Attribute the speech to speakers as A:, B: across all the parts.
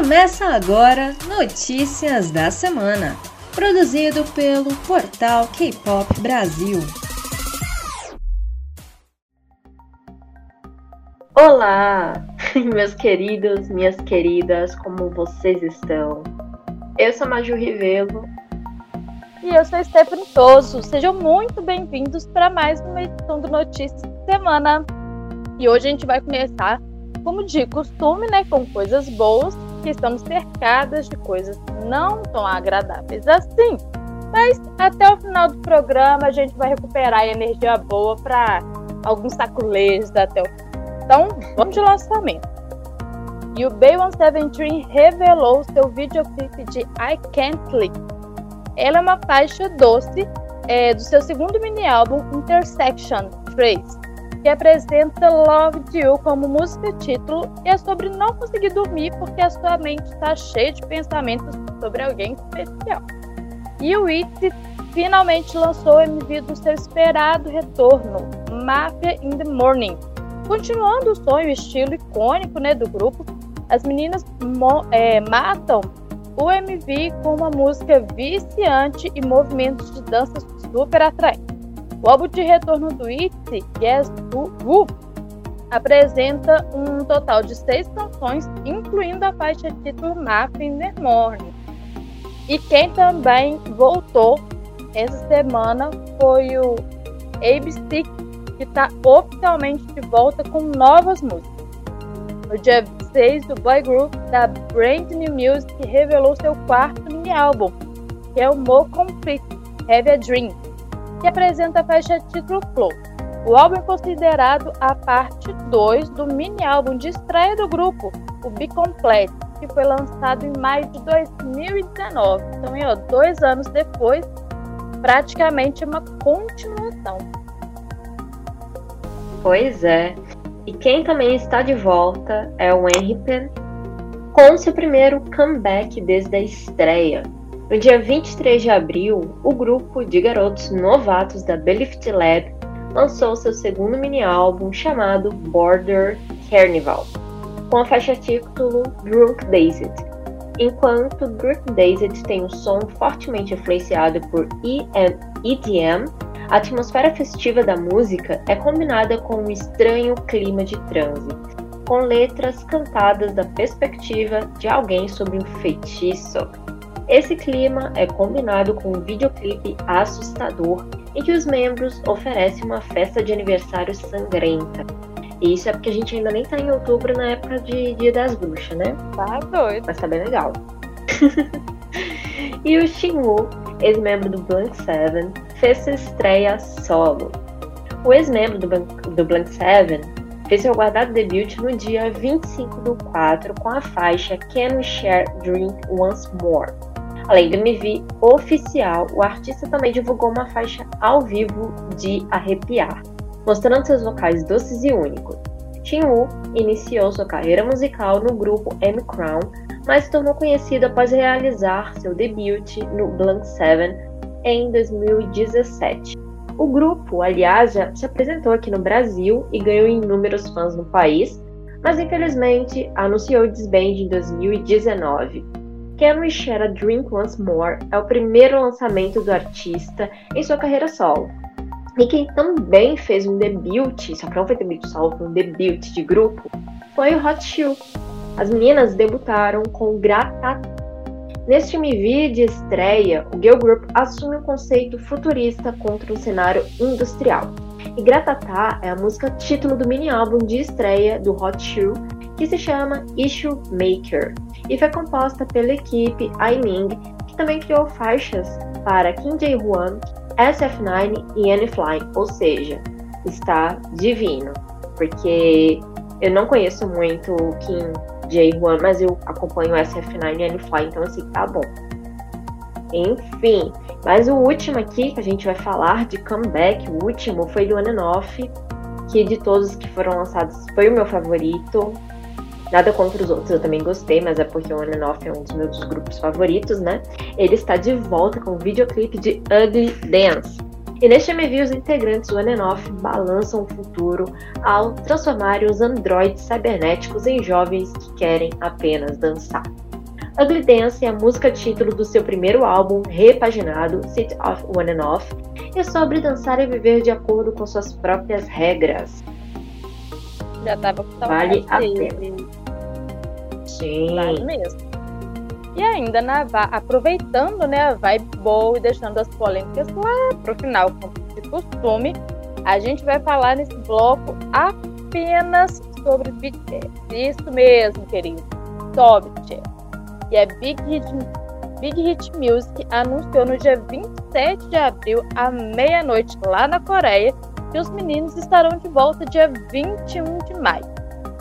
A: Começa agora Notícias da Semana, produzido pelo portal K-Pop Brasil.
B: Olá, meus queridos, minhas queridas, como vocês estão? Eu sou a Maju Rivelo.
C: E eu sou a Stephanie Toso. Sejam muito bem-vindos para mais uma edição do Notícias da Semana. E hoje a gente vai começar, como de costume, né, com coisas boas, que estamos cercadas de coisas não tão agradáveis assim. Mas até o final do programa a gente vai recuperar energia boa para alguns saculejos até o. Então, vamos de lançamento. E o Bay173 revelou seu videoclipe de I Can't Sleep. Ela é uma faixa doce é, do seu segundo mini-álbum Intersection 3, que apresenta Love You como música título e é sobre não conseguir dormir porque a sua mente está cheia de pensamentos sobre alguém especial. E o Itzy finalmente lançou o MV do seu esperado retorno, Mafia in the Morning. Continuando o sonho estilo icônico né, do grupo, as meninas é, matam o MV com uma música viciante e movimentos de dança super atraentes. O álbum de retorno do ITZY, Yes Who, apresenta um total de seis canções, incluindo a faixa título Map in the Morning. E quem também voltou essa semana foi o ABC, que está oficialmente de volta com novas músicas. No dia 26, o boy group da Brand New Music revelou seu quarto mini-álbum, que é o More Complete Have a Dream, que apresenta a faixa título Flow. O álbum é considerado a parte 2 do mini-álbum de estreia do grupo, o Be Complete, que foi lançado em maio de 2019. Então, ó, dois anos depois, praticamente uma continuação.
B: Pois é. E quem também está de volta é o Henry Pen, com seu primeiro comeback desde a estreia. No dia 23 de abril, o grupo de garotos novatos da Belift Lab lançou seu segundo mini-álbum chamado Border Carnival, com a faixa título Drunk Dazed. Enquanto Drunk Dazed tem um som fortemente influenciado por EDM, a atmosfera festiva da música é combinada com um estranho clima de transe, com letras cantadas da perspectiva de alguém sob um feitiço. Esse clima é combinado com um videoclipe assustador em que os membros oferecem uma festa de aniversário sangrenta. E isso é porque a gente ainda nem tá em outubro na época de Dia das Bruxas, né?
C: Tá doido.
B: Mas tá bem legal. e o Shinwoo, ex-membro do Blank Seven, fez sua estreia solo. O ex-membro do, do Blank Seven fez seu guardado debut no dia 25 do 4 com a faixa Can We Share Drink Once More. Além do MV oficial, o artista também divulgou uma faixa ao vivo de arrepiar, mostrando seus vocais doces e únicos. Woo iniciou sua carreira musical no grupo M Crown, mas se tornou conhecido após realizar seu debut no Blank Seven em 2017. O grupo, aliás, já se apresentou aqui no Brasil e ganhou inúmeros fãs no país, mas infelizmente anunciou o em 2019. Can We Share a Drink Once More é o primeiro lançamento do artista em sua carreira solo. E quem também fez um debut, só que não foi debut solo, foi um debut de grupo, foi o Hot Shoe. As meninas debutaram com Grata. Neste MV de estreia, o Girl Group assume um conceito futurista contra um cenário industrial. E Gratatá é a música título do mini-álbum de estreia do Hot Shoe, que se chama Issue Maker, e foi composta pela equipe Aiming, que também criou faixas para Kim Jae-hwan, SF9 e Anne Fly, ou seja, está divino, porque eu não conheço muito Kim Jae-hwan, mas eu acompanho SF9 e Anne Fly, então assim, tá bom. Enfim, mas o último aqui que a gente vai falar de comeback, o último foi do On and Off, que de todos que foram lançados foi o meu favorito. Nada contra os outros, eu também gostei, mas é porque o On and Off é um dos meus grupos favoritos, né? Ele está de volta com o videoclipe de Ugly Dance. E neste MV, os integrantes do On and Off balançam o futuro ao transformarem os androides cibernéticos em jovens que querem apenas dançar. Ugly Dance é a música título do seu primeiro álbum repaginado, City of One and Off, e é sobre dançar e viver de acordo com suas próprias regras.
C: Já tava com
B: Vale a pena. Sim.
C: Vale mesmo. E ainda na aproveitando né, a vibe boa e deixando as polêmicas lá pro final, como de costume, a gente vai falar nesse bloco apenas sobre BTS. Isso mesmo, querido. BTS. E a Big Hit, Big Hit Music anunciou no dia 27 de abril, à meia-noite, lá na Coreia, que os meninos estarão de volta dia 21 de maio.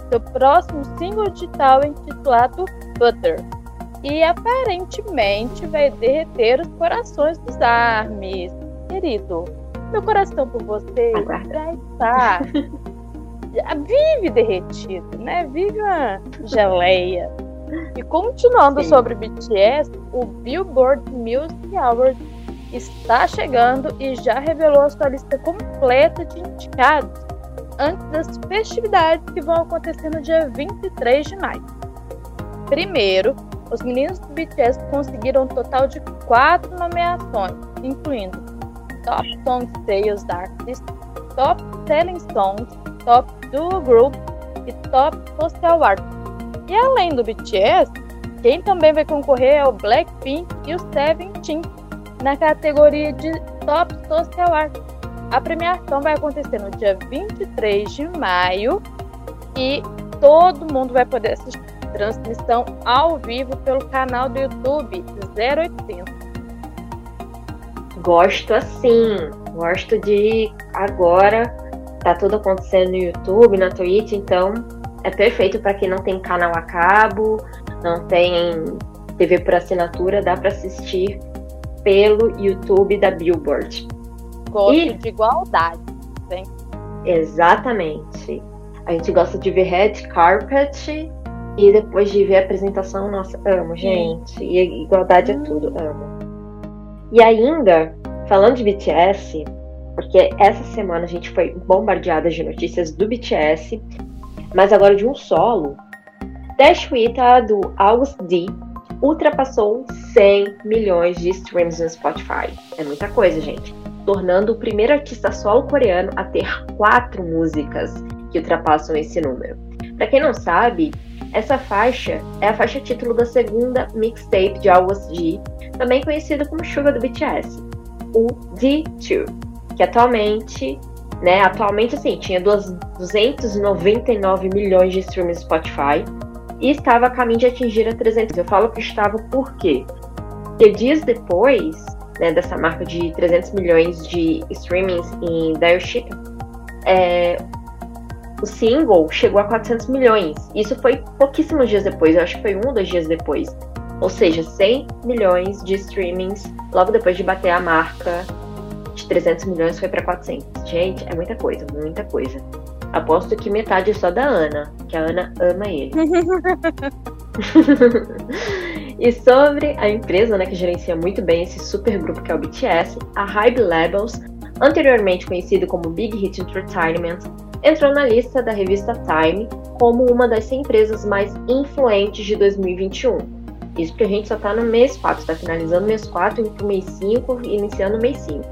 C: Seu próximo single digital intitulado Butter e aparentemente vai derreter os corações dos armes. Querido, meu coração por você vai estar. Vive derretido, né? Vive uma geleia. E continuando Sim. sobre BTS, o Billboard Music Awards está chegando e já revelou a sua lista completa de indicados antes das festividades que vão acontecer no dia 23 de maio. Primeiro, os meninos do BTS conseguiram um total de quatro nomeações, incluindo Top Song Sales Artist, Top Selling Songs, Top Duo Group e Top Social Artist. E além do BTS, quem também vai concorrer é o Blackpink e o Seventeen na categoria de Top Social Artist. A premiação vai acontecer no dia 23 de maio e todo mundo vai poder assistir transmissão ao vivo pelo canal do YouTube 0800.
B: Gosto assim, gosto de agora tá tudo acontecendo no YouTube, na Twitch, então é perfeito para quem não tem canal a cabo, não tem TV por assinatura, dá para assistir pelo YouTube da Billboard.
C: Gosto e... de igualdade, hein?
B: Exatamente. A gente gosta de ver red carpet e depois de ver a apresentação, nossa, amo, gente. E igualdade é tudo, amo. E ainda, falando de BTS, porque essa semana a gente foi bombardeada de notícias do BTS, mas agora de um solo. Dash Wita do August D ultrapassou 100 milhões de streams no Spotify. É muita coisa, gente. Tornando o primeiro artista solo coreano a ter quatro músicas que ultrapassam esse número. Para quem não sabe, essa faixa é a faixa título da segunda mixtape de August G, também conhecida como Sugar do BTS, o D2, que atualmente, né, atualmente assim, tinha 299 milhões de streams no Spotify e estava a caminho de atingir a 300. Eu falo que estava por quê? Porque dias depois, né, dessa marca de 300 milhões de streamings em Dire é, o single chegou a 400 milhões. Isso foi pouquíssimos dias depois, eu acho que foi um ou dois dias depois. Ou seja, 100 milhões de streamings logo depois de bater a marca de 300 milhões foi para 400. Gente, é muita coisa, muita coisa. Aposto que metade é só da Ana, que a Ana ama ele. e sobre a empresa né, que gerencia muito bem esse super grupo que é o BTS, a Hybe Labels, anteriormente conhecido como Big Hit Entertainment, entrou na lista da revista Time como uma das 100 empresas mais influentes de 2021. Isso porque a gente só está no mês 4, está finalizando o mês 4, indo para o mês 5 e iniciando o mês 5.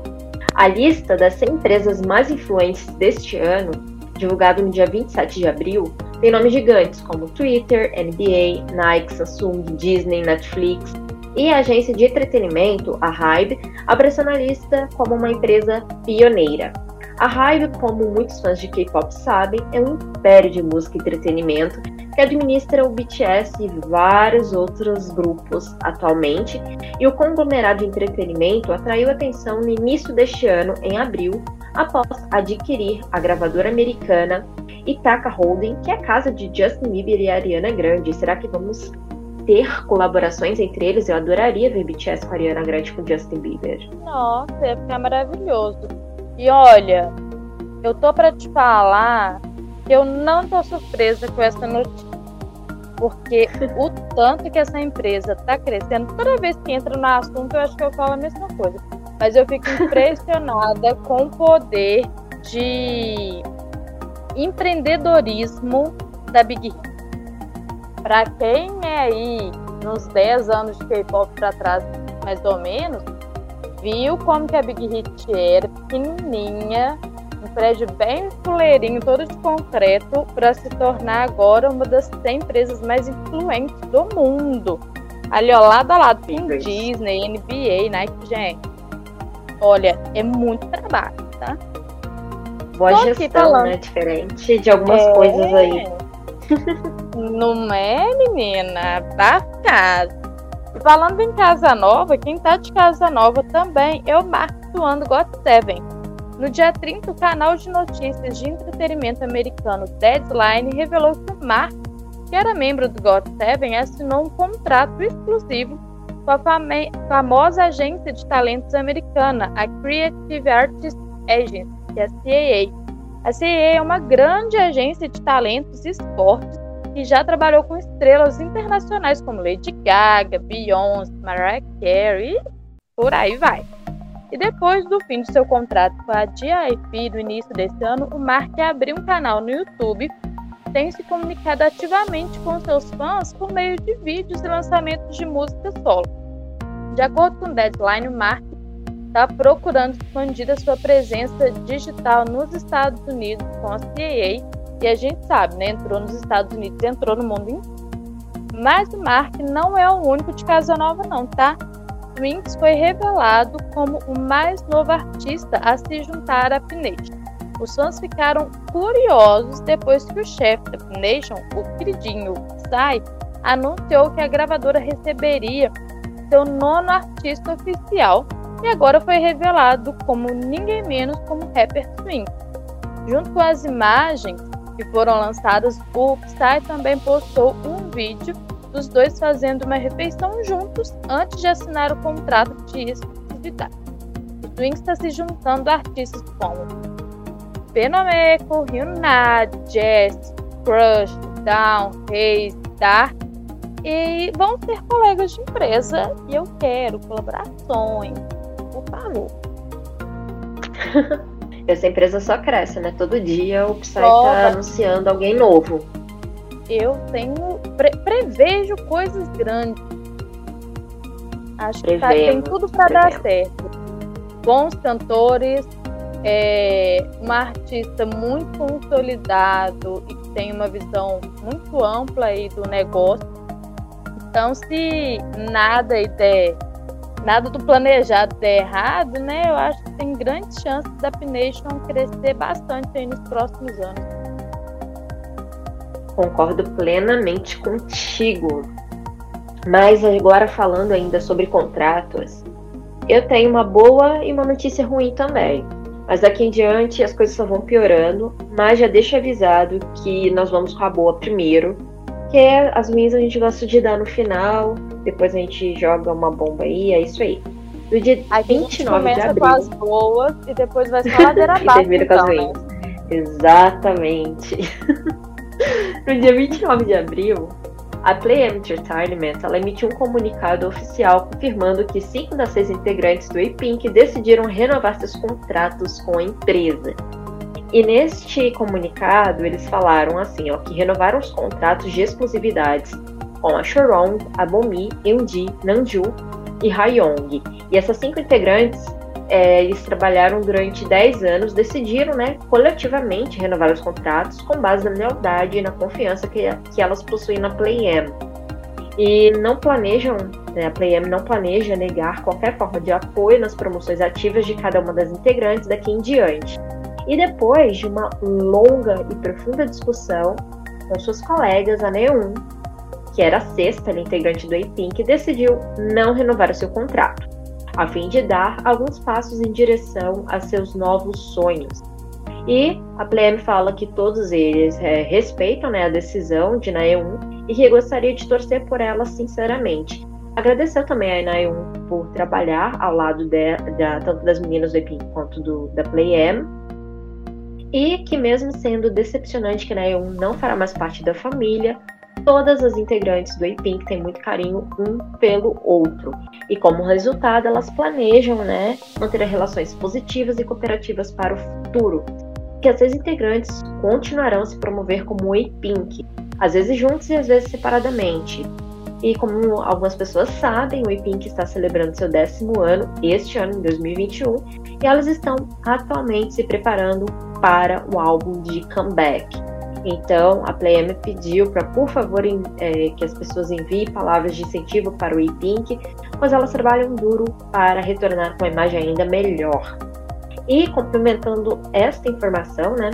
B: A lista das 100 empresas mais influentes deste ano, divulgada no dia 27 de abril, tem nomes gigantes como Twitter, NBA, Nike, Samsung, Disney, Netflix, e a agência de entretenimento, a Hybe, apareceu na lista como uma empresa pioneira. A Hybe, como muitos fãs de K-pop sabem, é um império de música e entretenimento que administra o BTS e vários outros grupos atualmente, e o conglomerado de entretenimento atraiu atenção no início deste ano, em abril, após adquirir a gravadora americana Ithaca Holding, que é a casa de Justin Bieber e Ariana Grande. Será que vamos ter colaborações entre eles? Eu adoraria ver BTS com a Ariana Grande com Justin Bieber.
C: Nossa, ia ficar maravilhoso. E olha, eu tô para te falar eu não tô surpresa com essa notícia. Porque o tanto que essa empresa tá crescendo, toda vez que entra no assunto, eu acho que eu falo a mesma coisa. Mas eu fico impressionada com o poder de empreendedorismo da Big Hit. Para quem é aí uns 10 anos de K-pop para trás, mais ou menos, viu como que a Big Hit era pequenininha, um prédio bem fuleirinho, todo de concreto, para se tornar agora uma das 100 empresas mais influentes do mundo. Ali, ó, lado a lado, tem Disney, NBA, Nike, gente. Olha, é muito trabalho, tá?
B: Boa Tô gestão, né? Diferente de algumas é... coisas aí.
C: Não é, menina? Pra casa. Falando em Casa Nova, quem tá de Casa Nova também é o Mark do Got Seven. No dia 30, o canal de notícias de entretenimento americano Deadline revelou que Mark, que era membro do Got Seven, assinou um contrato exclusivo com a famosa agência de talentos americana, a Creative Artists Agency, que é a CAA. A CAA é uma grande agência de talentos e esportes que já trabalhou com estrelas internacionais como Lady Gaga, Beyoncé, Mariah Carey e por aí vai. E depois do fim de seu contrato com a GIP no início desse ano, o Mark abriu um canal no YouTube tem se comunicado ativamente com seus fãs por meio de vídeos e lançamentos de música solo. De acordo com o Deadline, o Mark está procurando expandir a sua presença digital nos Estados Unidos com a CAA e a gente sabe, né? Entrou nos Estados Unidos, entrou no mundo inteiro. Mas o Mark não é o único de Casa Nova, não, tá? Twinks foi revelado como o mais novo artista a se juntar à Pination. Os fãs ficaram curiosos depois que o chefe da Pination, o queridinho Psy, anunciou que a gravadora receberia seu nono artista oficial e agora foi revelado como ninguém menos como rapper Twinks. Junto com as imagens, que foram lançadas, o Psy também postou um vídeo dos dois fazendo uma refeição juntos antes de assinar o contrato de exclusividade. O Twins está se juntando a artistas como Penomeco, Hyunna, Jess, Crush, Down, Reis, Dark e vão ser colegas de empresa e eu quero colaborações, por favor.
B: Essa empresa só cresce, né? Todo dia o Psy tá anunciando alguém novo.
C: Eu tenho. Pre prevejo coisas grandes. Acho que tá, tem tudo para dar certo. Bons cantores, é, uma artista muito consolidado e que tem uma visão muito ampla aí do negócio. Então, se nada der nada do planejado der errado, né? Eu acho que tem grandes chances da Pination crescer bastante aí nos próximos anos.
B: Concordo plenamente contigo. Mas agora falando ainda sobre contratos, eu tenho uma boa e uma notícia ruim também. Mas daqui em diante as coisas só vão piorando, mas já deixo avisado que nós vamos com a boa primeiro, que é as ruins a gente gosta de dar no final, depois a gente joga uma bomba aí, é isso aí.
C: No dia a 29 de abril. com as boas e depois vai ser ladeira abaixo. termina
B: então, com as então, ruins. Né? Exatamente. no dia 29 de abril, a Play Entertainment emitiu um comunicado oficial confirmando que cinco das seis integrantes do A-Pink decidiram renovar seus contratos com a empresa. E neste comunicado eles falaram assim, ó, que renovaram os contratos de exclusividades com a Shorong, a Bomi, Eunji, Nanju e Hayong. E essas cinco integrantes, é, eles trabalharam durante 10 anos, decidiram né, coletivamente renovar os contratos com base na lealdade e na confiança que, que elas possuem na Play-M. E não planejam, né, a Play-M não planeja negar qualquer forma de apoio nas promoções ativas de cada uma das integrantes daqui em diante. E depois de uma longa e profunda discussão com suas colegas, a Neon que era a sexta integrante do A-Pink, decidiu não renovar o seu contrato, a fim de dar alguns passos em direção a seus novos sonhos. E a Plem fala que todos eles é, respeitam né, a decisão de Naeun e que gostaria de torcer por ela sinceramente. Agradeceu também a Naeun por trabalhar ao lado de, da, tanto das meninas do Pink quanto do, da Play M. E que mesmo sendo decepcionante que Naeun não fará mais parte da família, todas as integrantes do A-Pink têm muito carinho um pelo outro. E como resultado, elas planejam né, manter relações positivas e cooperativas para o futuro. Que as seis integrantes continuarão a se promover como A-Pink, às vezes juntos e às vezes separadamente. E como algumas pessoas sabem, o E-Pink está celebrando seu décimo ano este ano, em 2021, e elas estão atualmente se preparando para o álbum de comeback. Então, a Playam pediu para, por favor, é, que as pessoas enviem palavras de incentivo para o E-Pink, pois elas trabalham duro para retornar com uma imagem ainda melhor. E, complementando esta informação, né,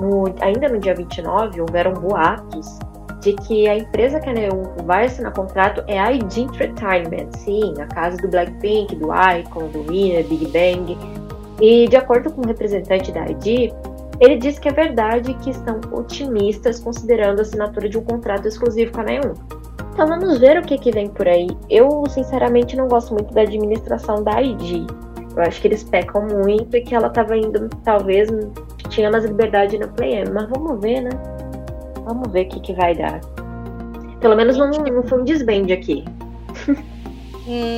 B: no, ainda no dia 29, houveram boatos de que a empresa que a Neon vai assinar contrato é a ID Entertainment, sim, a casa do Blackpink, do Icon, do Winner, Big Bang. E de acordo com o um representante da ID, ele disse que é verdade que estão otimistas considerando a assinatura de um contrato exclusivo com a Neon. Então vamos ver o que, que vem por aí. Eu, sinceramente, não gosto muito da administração da ID. Eu acho que eles pecam muito e que ela estava indo, talvez, tinha mais liberdade na Play Mas vamos ver, né? Vamos ver o que, que vai dar. Pelo menos não, não foi um desbande aqui.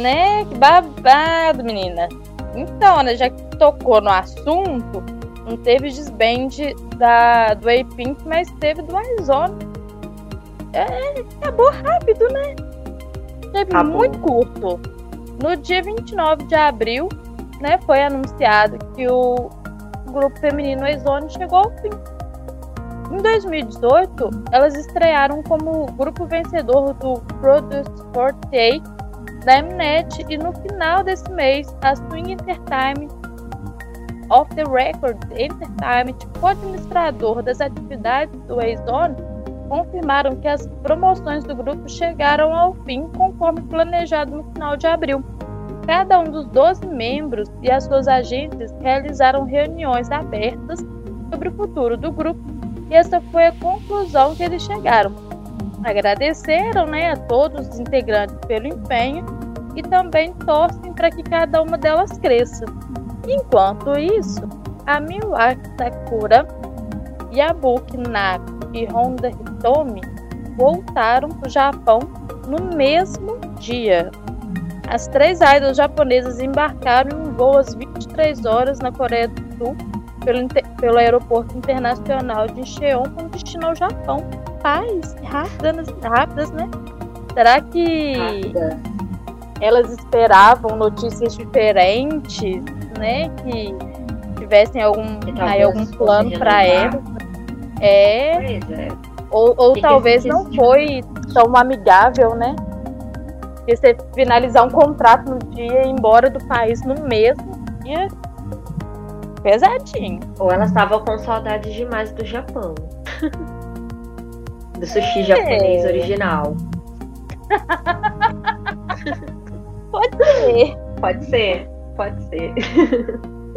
C: né? Que babado, menina. Então, né, já que tocou no assunto, não teve desbande da, do A-Pink, mas teve do Arizona. É, acabou rápido, né? Teve muito curto. No dia 29 de abril, né, foi anunciado que o grupo feminino Aizone chegou ao fim. Em 2018, elas estrearam como grupo vencedor do Produce 48 da Mnet e no final desse mês, a Swing Entertainment of the Record Entertainment, co-administrador das atividades do A-Zone, confirmaram que as promoções do grupo chegaram ao fim conforme planejado no final de abril. Cada um dos 12 membros e as suas agentes realizaram reuniões abertas sobre o futuro do grupo e essa foi a conclusão que eles chegaram. Agradeceram né, a todos os integrantes pelo empenho e também torcem para que cada uma delas cresça. Enquanto isso, a Miwaki Sakura, Yabuki Naka e Honda Hitomi voltaram para o Japão no mesmo dia. As três idols japonesas embarcaram em voo às 23 horas na Coreia do Sul pelo, pelo aeroporto internacional de Incheon com destino ao Japão. Paz, rápidas, rápidas, né? Será que Rápida. elas esperavam notícias diferentes, né? Que tivessem algum, aí, algum plano para ela? É. é. Ou, ou talvez não foi tão amigável, né? E você finalizar um contrato no dia e ir embora do país no mesmo dia pesadinho.
B: Ou ela estava com saudade demais do Japão. do sushi é. japonês original.
C: Pode ser.
B: Pode ser. Pode ser.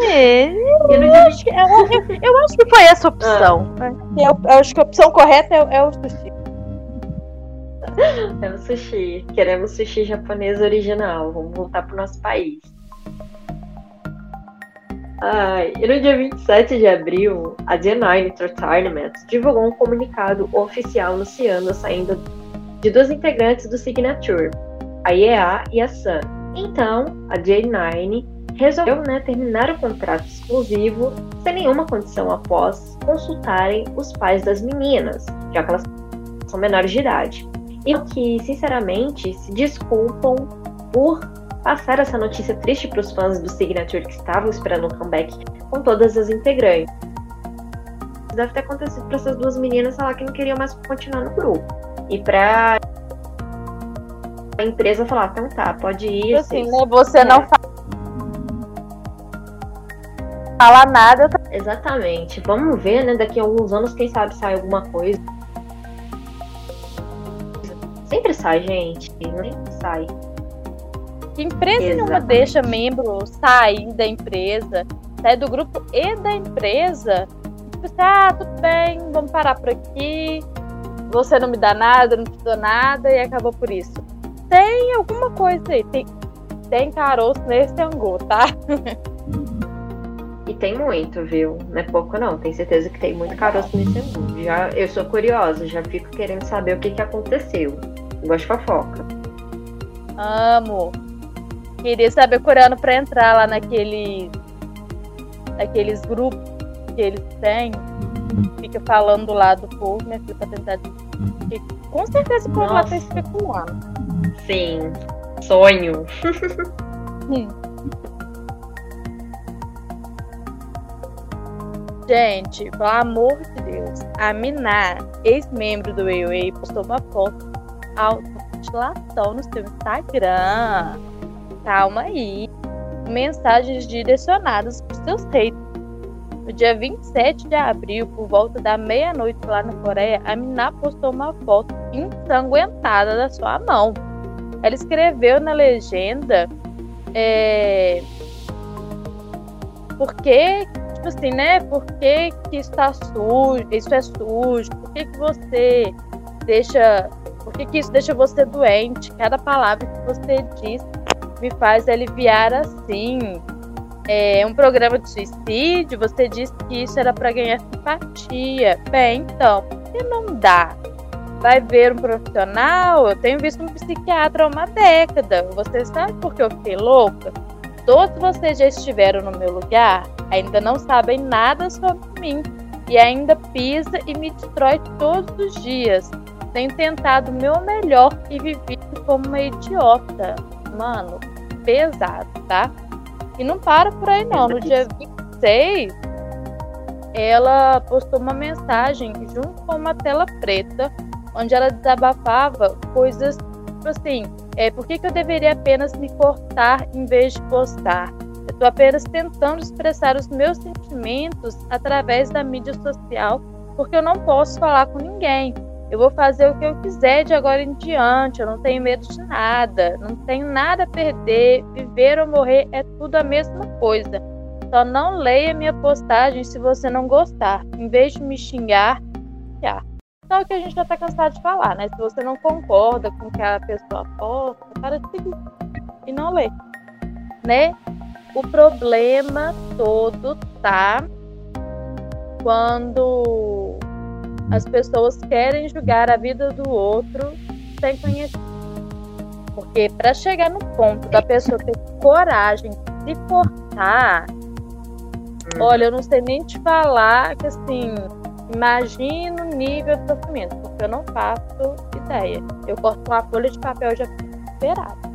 C: É, eu, acho que, eu, eu, acho que foi essa opção. Ah. Eu, eu, acho que a opção correta é, é o sushi.
B: É o sushi. Queremos sushi japonês original. Vamos voltar pro nosso país. Ai, e no dia 27 de abril, a D9 Entertainment divulgou um comunicado oficial anunciando a saída de duas integrantes do Signature, a EA e a Sun. Então, a J9 resolveu né, terminar o contrato exclusivo sem nenhuma condição após consultarem os pais das meninas, já que elas são menores de idade. E que, sinceramente, se desculpam por passar essa notícia triste para os fãs do Signature que estavam esperando um comeback com todas as integrantes. Deve ter acontecido para essas duas meninas falar que não queriam mais continuar no grupo. E para a empresa falar, então tá, pode ir.
C: Assim, né? Você é. não fala nada.
B: Exatamente. Vamos ver, né? Daqui a alguns anos, quem sabe sai alguma coisa. Sempre sai, gente. Sempre sai.
C: Que empresa Exatamente. nenhuma deixa membro sair da empresa, sair do grupo e da empresa. Tipo assim, ah, tudo bem, vamos parar por aqui. Você não me dá nada, não te dou nada e acabou por isso. Tem alguma coisa aí, tem, tem caroço nesse angu, tá?
B: E tem muito, viu? Não é pouco não, tenho certeza que tem muito caroço nesse angu. Já, eu sou curiosa, já fico querendo saber o que, que aconteceu. Gosto de fofoca.
C: Amo. Queria saber coreano para entrar lá naquele, naqueles grupos que eles têm. Fica falando lá do povo, minha filha, pra tentar. com certeza o povo lá tá especulando.
B: Sim, sonho.
C: Gente, pelo amor de Deus, a Miná, ex-membro do AOA, postou uma foto automutilação no seu Instagram. Calma aí. Mensagens direcionadas para seus haters. No dia 27 de abril, por volta da meia-noite lá na Coreia, a Miná postou uma foto ensanguentada da sua mão. Ela escreveu na legenda é, por que, tipo assim, né? Por que, que isso tá sujo, isso é sujo? Por que, que você deixa. Por que, que isso deixa você doente? Cada palavra que você diz me faz aliviar assim. É um programa de suicídio, você disse que isso era para ganhar simpatia. Bem, então, por que não dá? Vai ver um profissional? Eu tenho visto um psiquiatra há uma década. Você sabe por que eu fiquei louca? Todos vocês já estiveram no meu lugar, ainda não sabem nada sobre mim e ainda pisa e me destrói todos os dias. Tenho tentado o meu melhor e vivido como uma idiota. Mano, pesado, tá? E não para por aí não. No dia 26, ela postou uma mensagem junto com uma tela preta, onde ela desabafava coisas tipo assim, é, por que, que eu deveria apenas me cortar em vez de postar? Eu estou apenas tentando expressar os meus sentimentos através da mídia social, porque eu não posso falar com ninguém. Eu vou fazer o que eu quiser de agora em diante. Eu não tenho medo de nada. Não tenho nada a perder. Viver ou morrer é tudo a mesma coisa. Só não leia minha postagem se você não gostar. Em vez de me xingar, já. Então é o que a gente já tá cansado de falar, né? Se você não concorda com o que a pessoa posta, para de seguir. E não lê. Né? O problema todo tá quando as pessoas querem julgar a vida do outro sem conhecer. Porque para chegar no ponto da pessoa ter coragem de se cortar, hum. olha, eu não sei nem te falar que assim, imagina o nível de sofrimento, porque eu não faço ideia. Eu corto uma folha de papel já esperado.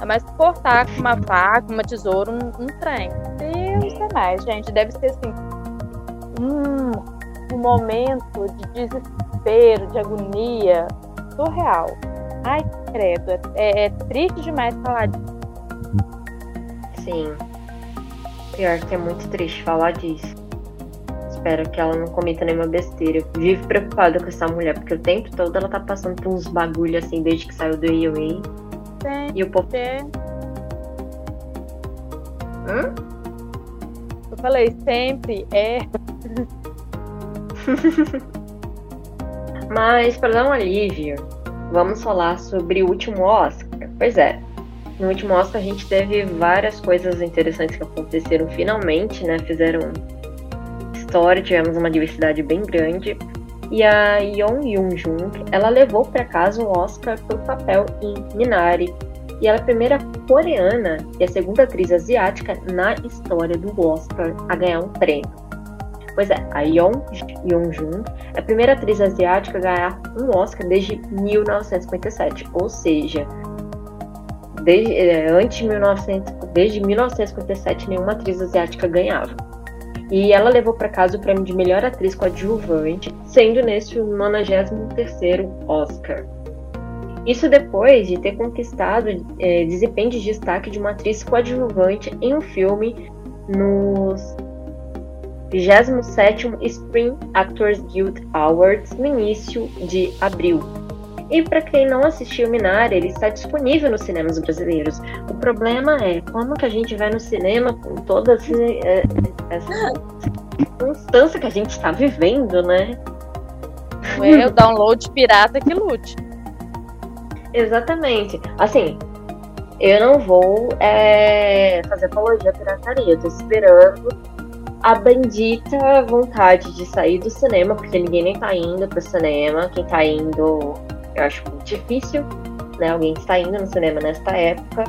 C: É mais cortar com uma faca, uma tesoura, um, um trem. Deus é mais, gente. Deve ser assim. Hum, um momento de desespero, de agonia surreal. Ai, credo, é, é triste demais falar disso.
B: Sim. Pior que é muito triste falar disso. Espero que ela não cometa nenhuma besteira. Eu vivo preocupada com essa mulher, porque o tempo todo ela tá passando por uns bagulho assim desde que saiu do EOA.
C: E o povo.
B: Hã?
C: Eu falei, sempre é.
B: Mas, para dar um alívio, vamos falar sobre o último Oscar. Pois é, no último Oscar a gente teve várias coisas interessantes que aconteceram finalmente, né? Fizeram história, tivemos uma diversidade bem grande. E a Yeon Yoon-jung, ela levou para casa um Oscar pelo papel em Minari. E ela é a primeira coreana e a segunda atriz asiática na história do Oscar a ganhar um prêmio. Pois é, a Yeon Yeon-jung é a primeira atriz asiática a ganhar um Oscar desde 1957, ou seja, desde, é, antes de 1900, desde 1957 nenhuma atriz asiática ganhava. E ela levou para casa o prêmio de melhor atriz coadjuvante, sendo nesse o 93º Oscar. Isso depois de ter conquistado é, desempenho de destaque de uma atriz coadjuvante em um filme nos 27º Spring Actors Guild Awards no início de abril. E para quem não assistiu Minari, ele está disponível nos cinemas brasileiros. O problema é como que a gente vai no cinema com toda é, essa circunstância que a gente está vivendo, né?
C: É o download pirata que lute.
B: Exatamente. Assim, eu não vou é, fazer apologia à pirataria. Eu tô esperando a bendita vontade de sair do cinema, porque ninguém nem tá indo pro cinema. Quem tá indo, eu acho difícil, né? Alguém está indo no cinema nesta época.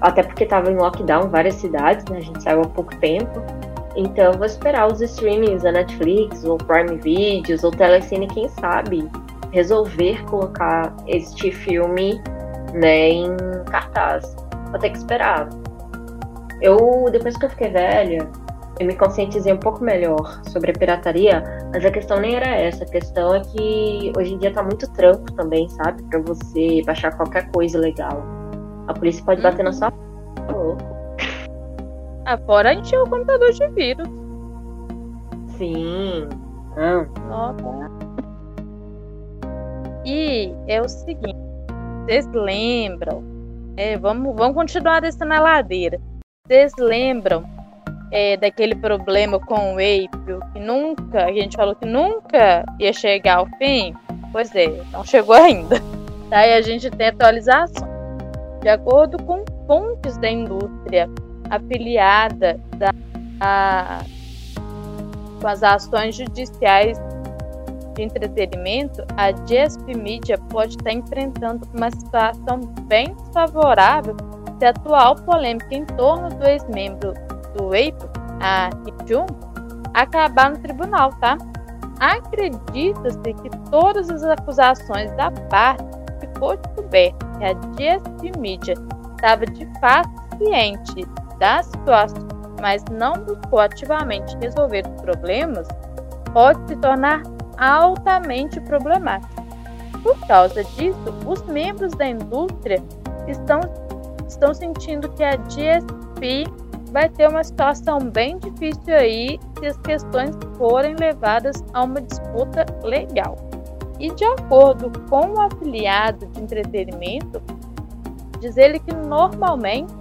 B: Até porque tava em lockdown várias cidades, né? A gente saiu há pouco tempo. Então vou esperar os streamings da Netflix, ou Prime Videos, ou Telecine, quem sabe, resolver colocar este filme né, em cartaz. Vou ter que esperar. Eu, depois que eu fiquei velha, eu me conscientizei um pouco melhor sobre a pirataria, mas a questão nem era essa. A questão é que hoje em dia tá muito tranco também, sabe? Pra você baixar qualquer coisa legal. A polícia pode bater na
C: Uhum.
B: sua. Tá louco.
C: Ah, fora encher o computador de vírus.
B: Sim. Não.
C: Nossa. E é o seguinte, vocês lembram? é, vamos, vamos continuar descendo na ladeira. Vocês lembram é, daquele problema com o April, que nunca, a gente falou que nunca ia chegar ao fim? Pois é, não chegou ainda. Daí a gente tem atualização. De acordo com fontes da indústria afiliada da, a- com as ações judiciais de entretenimento, a GSP Media pode estar enfrentando uma situação bem desfavorável se a atual polêmica em torno do ex-membro do April, a Hee-jun, acabar no tribunal, tá? Acredita-se que todas as acusações da parte ficou descoberto que a GSP Media estava de fato ciente da situação, mas não buscou ativamente resolver os problemas, pode se tornar altamente problemático. Por causa disso, os membros da indústria estão, estão sentindo que a GSP vai ter uma situação bem difícil aí se as questões forem levadas a uma disputa legal. E de acordo com o afiliado de entretenimento, diz ele que normalmente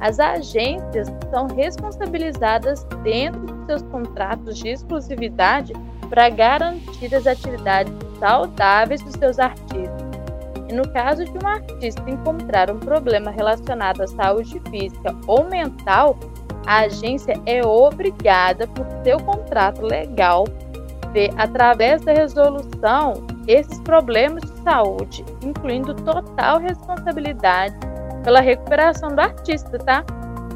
C: as agências são responsabilizadas dentro dos seus contratos de exclusividade para garantir as atividades saudáveis dos seus artistas. E no caso de um artista encontrar um problema relacionado à saúde física ou mental, a agência é obrigada, por seu contrato legal, ver através da resolução esses problemas de saúde, incluindo total responsabilidade pela recuperação do artista, tá?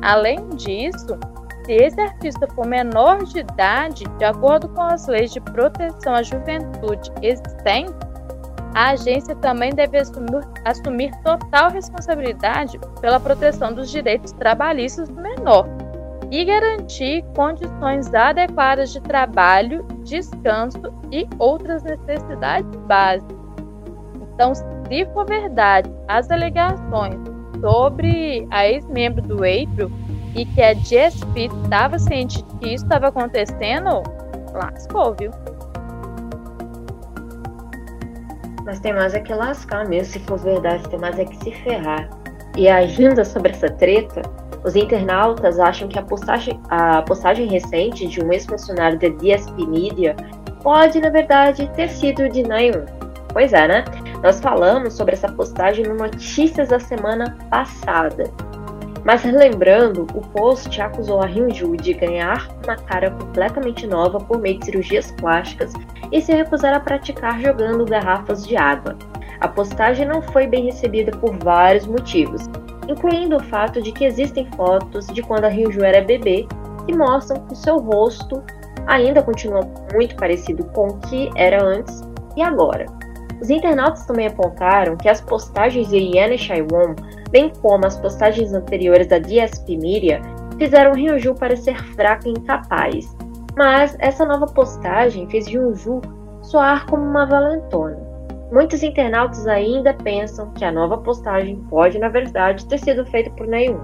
C: Além disso, se esse artista for menor de idade, de acordo com as leis de proteção à juventude existentes, a agência também deve assumir, assumir total responsabilidade pela proteção dos direitos trabalhistas do menor e garantir condições adequadas de trabalho, descanso e outras necessidades básicas. Então, se for verdade as alegações sobre a ex-membro do April e que a GSP estava ciente que isso estava acontecendo, lascou, viu?
B: Mas tem mais é que lascar mesmo, se for verdade, tem mais é que se ferrar. E ainda sobre essa treta, os internautas acham que a postagem, a postagem recente de um ex-funcionário da DSP Media pode, na verdade, ter sido de Naeun. Pois é, né? Nós falamos sobre essa postagem no Notícias da semana passada. Mas relembrando, o post acusou a Hyunju de ganhar uma cara completamente nova por meio de cirurgias plásticas e se recusar a praticar jogando garrafas de água. A postagem não foi bem recebida por vários motivos, incluindo o fato de que existem fotos de quando a Hyunju era bebê que mostram que seu rosto ainda continua muito parecido com o que era antes e agora. Os internautas também apontaram que as postagens de Yana Shaiwon, bem como as postagens anteriores da DSP Media, fizeram Ryuju parecer fraca e incapaz. Mas essa nova postagem fez Ryuju soar como uma valentona. Muitos internautas ainda pensam que a nova postagem pode, na verdade, ter sido feita por Naeun,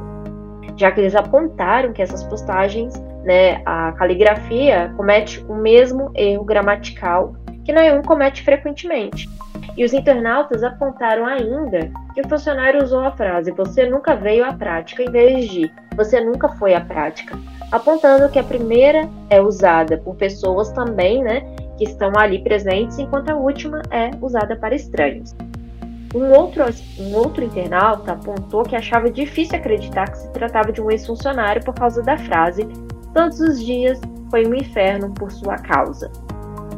B: já que eles apontaram que essas postagens, né, a caligrafia comete o mesmo erro gramatical que Naeun comete frequentemente. E os internautas apontaram ainda que o funcionário usou a frase você nunca veio à prática em vez de você nunca foi à prática, apontando que a primeira é usada por pessoas também, né, que estão ali presentes, enquanto a última é usada para estranhos. Um outro, um outro internauta apontou que achava difícil acreditar que se tratava de um ex-funcionário por causa da frase todos os dias foi um inferno por sua causa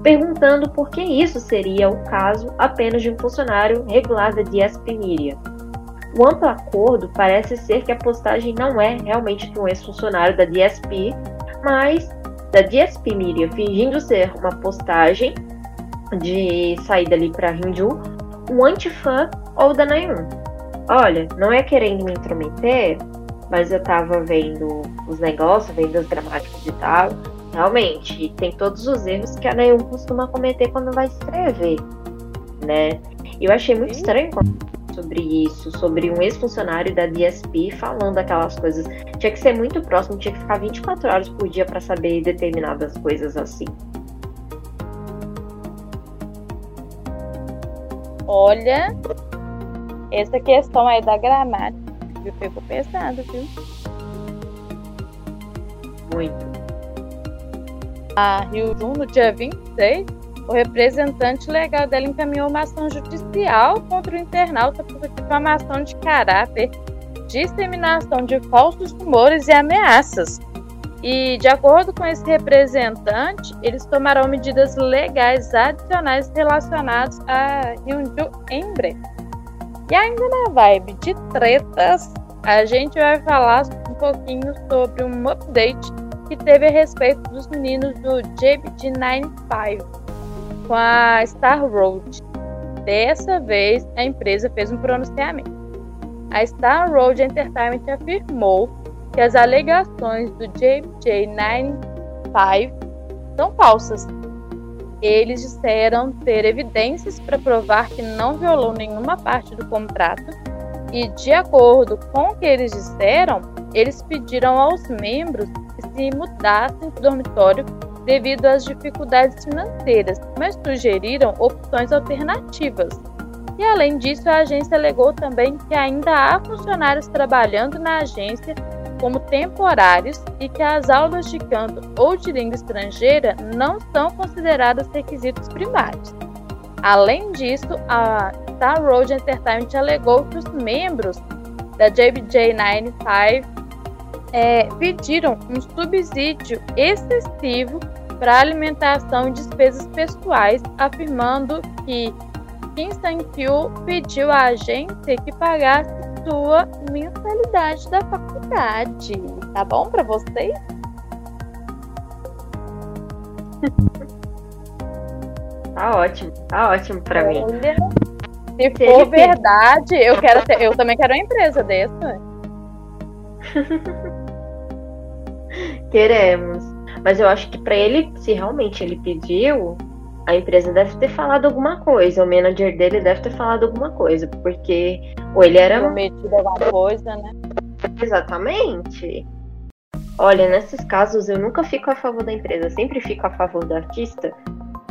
B: perguntando por que isso seria o caso apenas de um funcionário regular da DSP Media. O amplo acordo parece ser que a postagem não é realmente de um ex-funcionário da DSP, mas da DSP Media fingindo ser uma postagem de saída ali para Hindu, um antifã ou da Naeun. olha, não é querendo me intrometer, mas eu tava vendo os negócios, vendo as gramáticas e tal. Realmente, tem todos os erros que a Neon costuma cometer quando vai escrever, né? Eu achei muito estranho sobre isso, sobre um ex-funcionário da DSP falando aquelas coisas. Tinha que ser muito próximo, tinha que ficar 24 horas por dia para saber determinadas coisas assim.
C: Olha, essa questão aí da gramática viu? Pegou pesado, viu?
B: Muito.
C: A Rio Jun, no dia 26, o representante legal dela encaminhou uma ação judicial contra o internauta por difamação de caráter, disseminação de falsos rumores e ameaças. E, de acordo com esse representante, eles tomarão medidas legais adicionais relacionadas a Hyunju em breve. E ainda na vibe de tretas, a gente vai falar um pouquinho sobre um update que teve a respeito dos meninos do JBG95 com a Star Road. Dessa vez, a empresa fez um pronunciamento. A Star Road Entertainment afirmou que as alegações do JBJ95 são falsas eles disseram ter evidências para provar que não violou nenhuma parte do contrato e, de acordo com o que eles disseram, eles pediram aos membros se mudassem de dormitório devido às dificuldades financeiras, mas sugeriram opções alternativas. E além disso, a agência alegou também que ainda há funcionários trabalhando na agência como temporários e que as aulas de canto ou de língua estrangeira não são consideradas requisitos primários. Além disso, a Star Road Entertainment alegou que os membros da JBJ95 é, pediram um subsídio excessivo para alimentação e despesas pessoais, afirmando que Kim Sang-kyu pediu à agência que pagasse sua mensalidade da faculdade. Tá bom para vocês?
B: Tá ótimo, tá ótimo para mim.
C: Se for verdade, eu quero ter, eu também quero uma empresa dessa.
B: Queremos. Mas eu acho que para ele, se realmente ele pediu, a empresa deve ter falado alguma coisa, o manager dele deve ter falado alguma coisa, porque ou ele era
C: prometido alguma coisa, né?
B: Exatamente. Olha, nesses casos eu nunca fico a favor da empresa, sempre fico a favor do artista,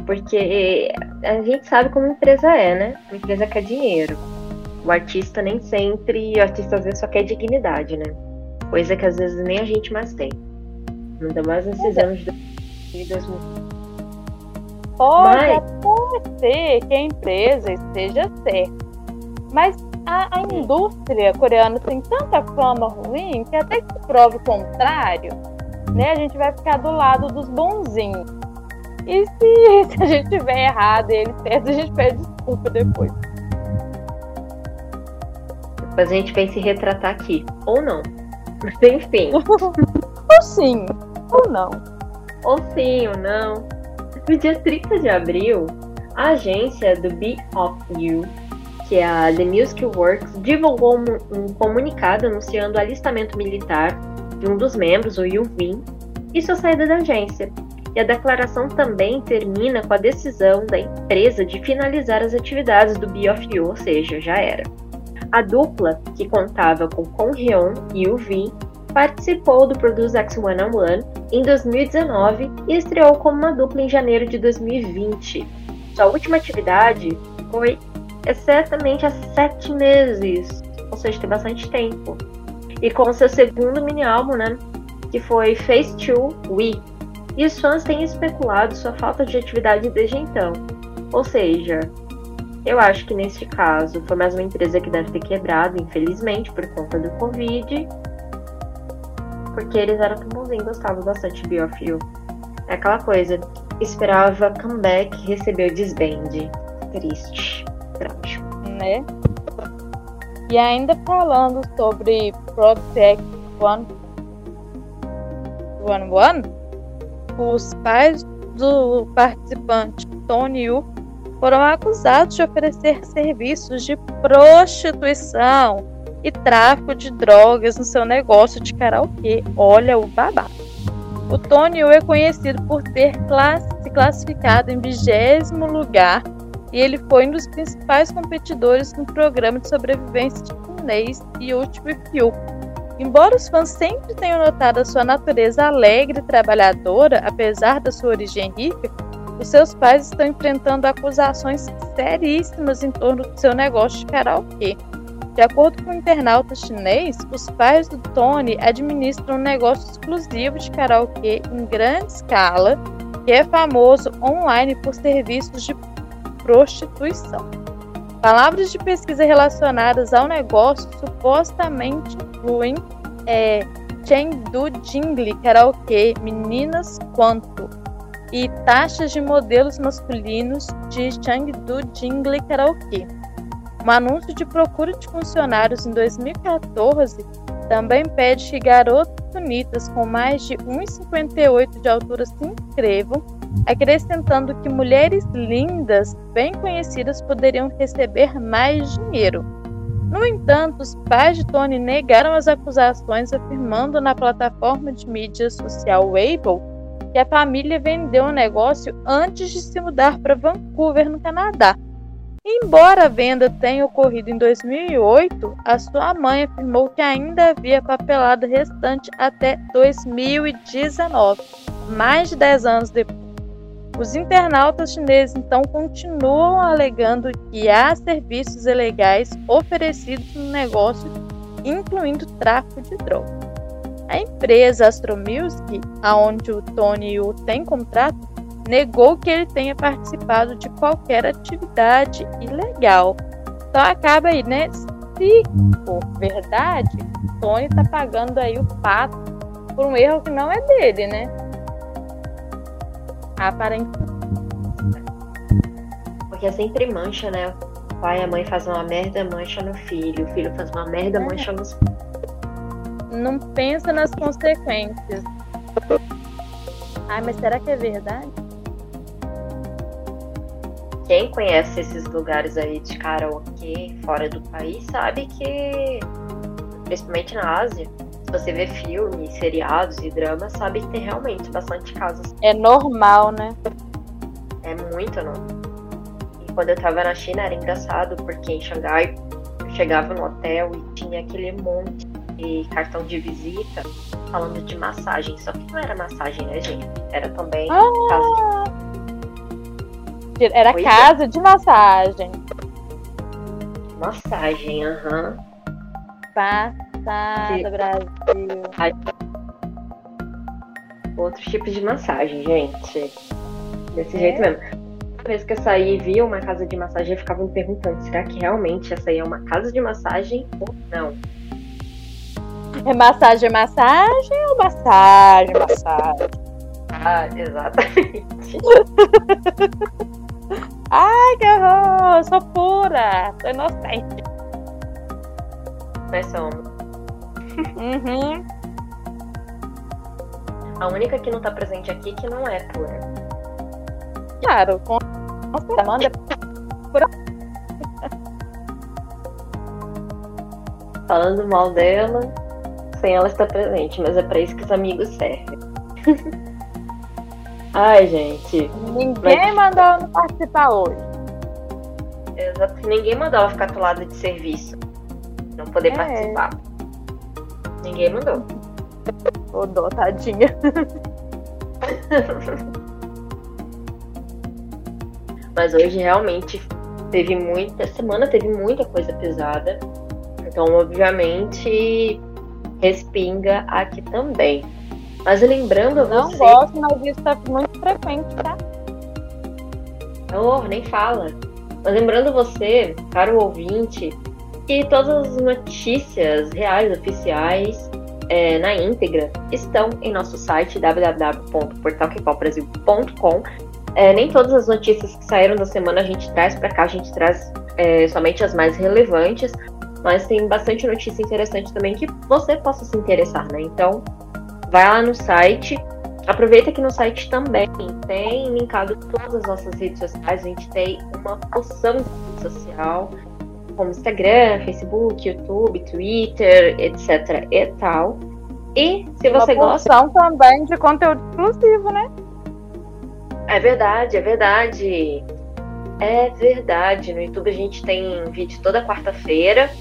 B: porque a gente sabe como a empresa é, né? A empresa quer dinheiro. O artista nem sempre, o artista às vezes só quer dignidade, né? Coisa que às vezes nem a gente mais tem. Ainda mais nesses é. anos de 2000.
C: Pode ser que a empresa esteja certa, mas a, a, indústria coreana tem tanta fama ruim que até que prove o contrário, né, a gente vai ficar do lado dos bonzinhos. E se, se a gente tiver errado e ele certo, a gente pede desculpa depois.
B: Depois a gente vem se retratar aqui. Ou não. Mas enfim.
C: ou sim, ou não.
B: Ou sim, ou não. No dia 30 de abril, a agência do Be Of You, que é a The Music Works, divulgou um, comunicado anunciando o alistamento militar de um dos membros, o Yuvin, e sua saída da agência. E a declaração também termina com a decisão da empresa de finalizar as atividades do Be Of You, ou seja, já era. A dupla, que contava com Kong Hyun e Yuvin, participou do Produce X One on One em 2019 e estreou como uma dupla em janeiro de 2020. Sua última atividade foi exatamente há sete meses, ou seja, tem bastante tempo. E com seu segundo mini álbum, né, que foi Face 2 We. E os fãs têm especulado sua falta de atividade desde então. Ou seja, eu acho que neste caso foi mais uma empresa que deve ter quebrado, infelizmente, por conta do Covid, porque eles eram tão bonzinhos, gostavam bastante de. É aquela coisa, esperava comeback, recebeu desband. Triste, trágico.
C: Né? E ainda falando sobre Project One, One One, os pais do participante Tony Yu foram acusados de oferecer serviços de prostituição e tráfico de drogas no seu negócio de karaokê. Olha o babado. O Tony é conhecido por ter se classificado em vigésimo lugar e ele foi um dos principais competidores no programa de sobrevivência chinês Ultimate Few. Embora os fãs sempre tenham notado a sua natureza alegre e trabalhadora, apesar da sua origem rica, os seus pais estão enfrentando acusações seríssimas em torno do seu negócio de karaokê. De acordo com o um internauta chinês, os pais do Tony administram um negócio exclusivo de karaokê em grande escala, que é famoso online por serviços de prostituição. Palavras de pesquisa relacionadas ao negócio supostamente incluem é, Chengdu Jingli Karaokê Meninas Quanto e taxas de modelos masculinos de Chengdu Jingli Karaokê. Um anúncio de procura de funcionários em 2014 também pede que garotas bonitas com mais de 1,58 de altura se inscrevam, acrescentando que mulheres lindas, bem conhecidas, poderiam receber mais dinheiro. No entanto, os pais de Tony negaram as acusações, afirmando na plataforma de mídia social Weibo que a família vendeu o negócio antes de se mudar para Vancouver, no Canadá Embora a venda tenha ocorrido em 2008, a sua mãe afirmou que ainda havia papelada restante até 2019, mais de 10 anos depois. Os internautas chineses então continuam alegando que há serviços ilegais oferecidos no negócio, incluindo tráfico de drogas. A empresa Astro Music, aonde o Tony Yu tem contrato, negou que ele tenha participado de qualquer atividade ilegal. Então acaba aí, né? Se for verdade, Tony tá pagando aí o pato por um erro que não é dele, né? Aparentemente.
B: Porque é sempre mancha, né? O pai e a mãe fazem uma merda, mancha no filho. O filho faz uma merda, é. mancha nos
C: Não pensa nas consequências. Ai, mas será que é verdade?
B: Quem conhece esses lugares aí de karaokê fora do país sabe que, principalmente na Ásia, se você vê filmes, seriados e dramas, sabe que tem realmente bastante casas.
C: É normal, né?
B: É muito normal. E quando eu tava na China era engraçado, porque em Xangai eu chegava no hotel e tinha aquele monte de cartão de visita falando de massagem. Só que não era massagem, né, gente? Era também
C: ah! casa de era pois é. casa de massagem.
B: Massagem, aham. Uhum.
C: Passada, Brasil. Ai.
B: Outros tipos de massagem, gente. Desse é? jeito mesmo. Toda vez que eu saí e vi uma casa de massagem, eu ficava me perguntando: será que realmente essa aí é uma casa de massagem ou não?
C: É massagem, massagem ou massagem, massagem?
B: Ah, exatamente.
C: Ai, que horror! Sou pura! Sou inocente.
B: Nós somos.
C: Uhum.
B: A única que não tá presente aqui que não é pura.
C: Claro, com Amanda pura.
B: Falando mal dela, sem ela estar presente, mas é pra isso que os amigos servem. Ai, gente.
C: Ninguém mas... mandou não participar hoje.
B: Exato. Ninguém mandou ela ficar do lado de serviço. Não poder é. participar. Ninguém mandou.
C: Ô, dó, tadinha.
B: Mas hoje realmente teve muita. Semana teve muita coisa pesada. Então, obviamente, respinga aqui também. Mas lembrando
C: Não
B: você...
C: gosto, mas isso tá muito frequente, tá?
B: Oh, nem fala. Mas lembrando você, caro ouvinte, que todas as notícias reais, oficiais, é, na íntegra, estão em nosso site www.portalquepaubrasil.com. É, nem todas as notícias que saíram da semana a gente traz para cá, a gente traz é, somente as mais relevantes, mas tem bastante notícia interessante também que você possa se interessar, né? Então, vai lá no site Aproveita que no site também tem linkado todas as nossas redes sociais. A gente tem uma porção de rede social, como Instagram, Facebook, YouTube, Twitter, etc. e tal. E se você
C: uma
B: gosta.
C: também de conteúdo exclusivo, né?
B: É verdade, é verdade. É verdade. No YouTube a gente tem vídeo toda quarta-feira.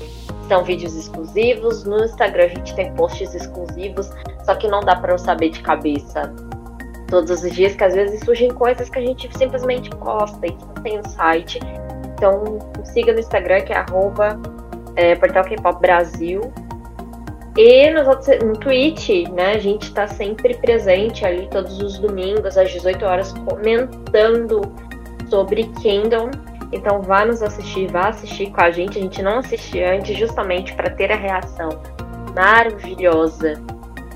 B: São vídeos exclusivos. No Instagram a gente tem posts exclusivos. Só que não dá para eu saber de cabeça todos os dias, que às vezes surgem coisas que a gente simplesmente posta e que não tem no site. Então siga no Instagram, que é arroba é, portal K-Pop Brasil. E nos outros, no Twitch, né, a gente está sempre presente ali todos os domingos às 18 horas comentando sobre Kingdom. Então vá nos assistir, vá assistir com a gente. A gente não assistia antes justamente para ter a reação maravilhosa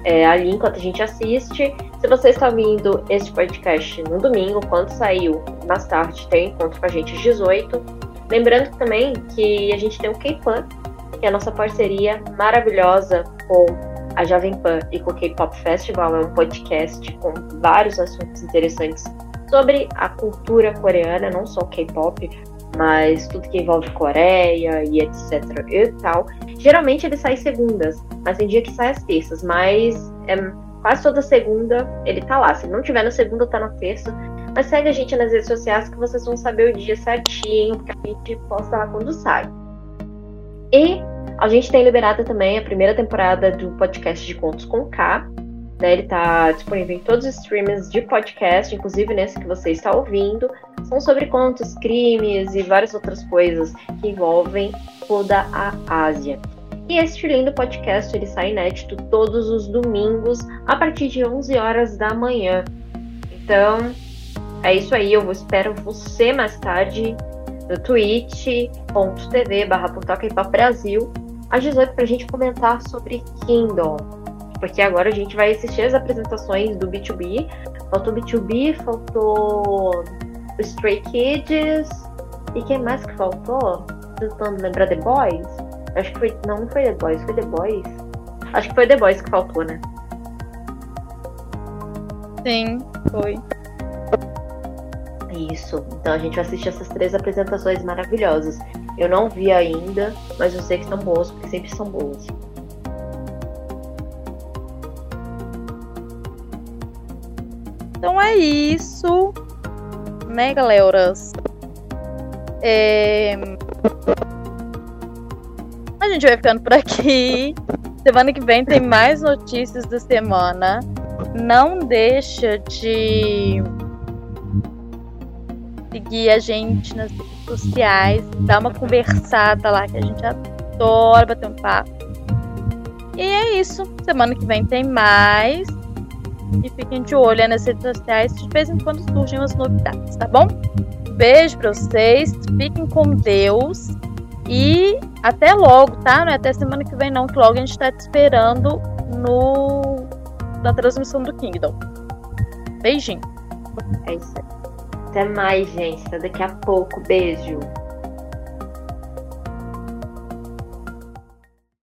B: é, ali enquanto a gente assiste. Se você está ouvindo este podcast no domingo, quando saiu mais tarde, tem encontro com a gente às 18. Lembrando também que a gente tem o K-Pan, que é a nossa parceria maravilhosa com a Jovem Pan e com o K-Pop Festival. É um podcast com vários assuntos interessantes sobre a cultura coreana, não só K-pop, mas tudo que envolve Coreia e etc e tal. Geralmente ele sai segundas, mas tem dia que sai às terças, mas é, quase toda segunda ele tá lá. Se não tiver na segunda, tá na terça. Mas segue a gente nas redes sociais que vocês vão saber o dia certinho, porque a gente posta lá quando sai. E a gente tem liberado também a primeira temporada do podcast de Contos com K. Né? Ele está disponível em todos os streams de podcast, inclusive nesse que você está ouvindo. São sobre contos, crimes e várias outras coisas que envolvem toda a Ásia. E este lindo podcast ele sai inédito todos os domingos a partir de 11 horas da manhã. Então, é isso aí. Eu espero você mais tarde no twitch.tv barra Brasil às 18 para a gente comentar sobre Kingdom. Porque agora a gente vai assistir as apresentações do B2B. Faltou B2B, faltou Stray Kids. E quem mais que faltou? Tentando lembrar The Boys? Acho que foi. Não, não foi The Boys, foi The Boys. Acho que foi The Boys que faltou, né?
C: Sim, foi.
B: Isso. Então a gente vai assistir essas três apresentações maravilhosas. Eu não vi ainda, mas eu sei que são boas, porque sempre são boas.
C: Então é isso, né, galeras? É... A gente vai ficando por aqui. Semana que vem tem mais notícias da semana. Não deixa de seguir a gente nas redes sociais, dar uma conversada lá que a gente adora bater um papo. E é isso. Semana que vem tem mais. E fiquem de olho nas redes sociais, de vez em quando surgem umas novidades, tá bom? Beijo pra vocês, fiquem com Deus e até logo, tá? Não é até semana que vem, não, que logo a gente tá te esperando no na transmissão do Kingdom. Beijinho.
B: É isso aí. Até mais, gente. Até daqui a pouco. Beijo.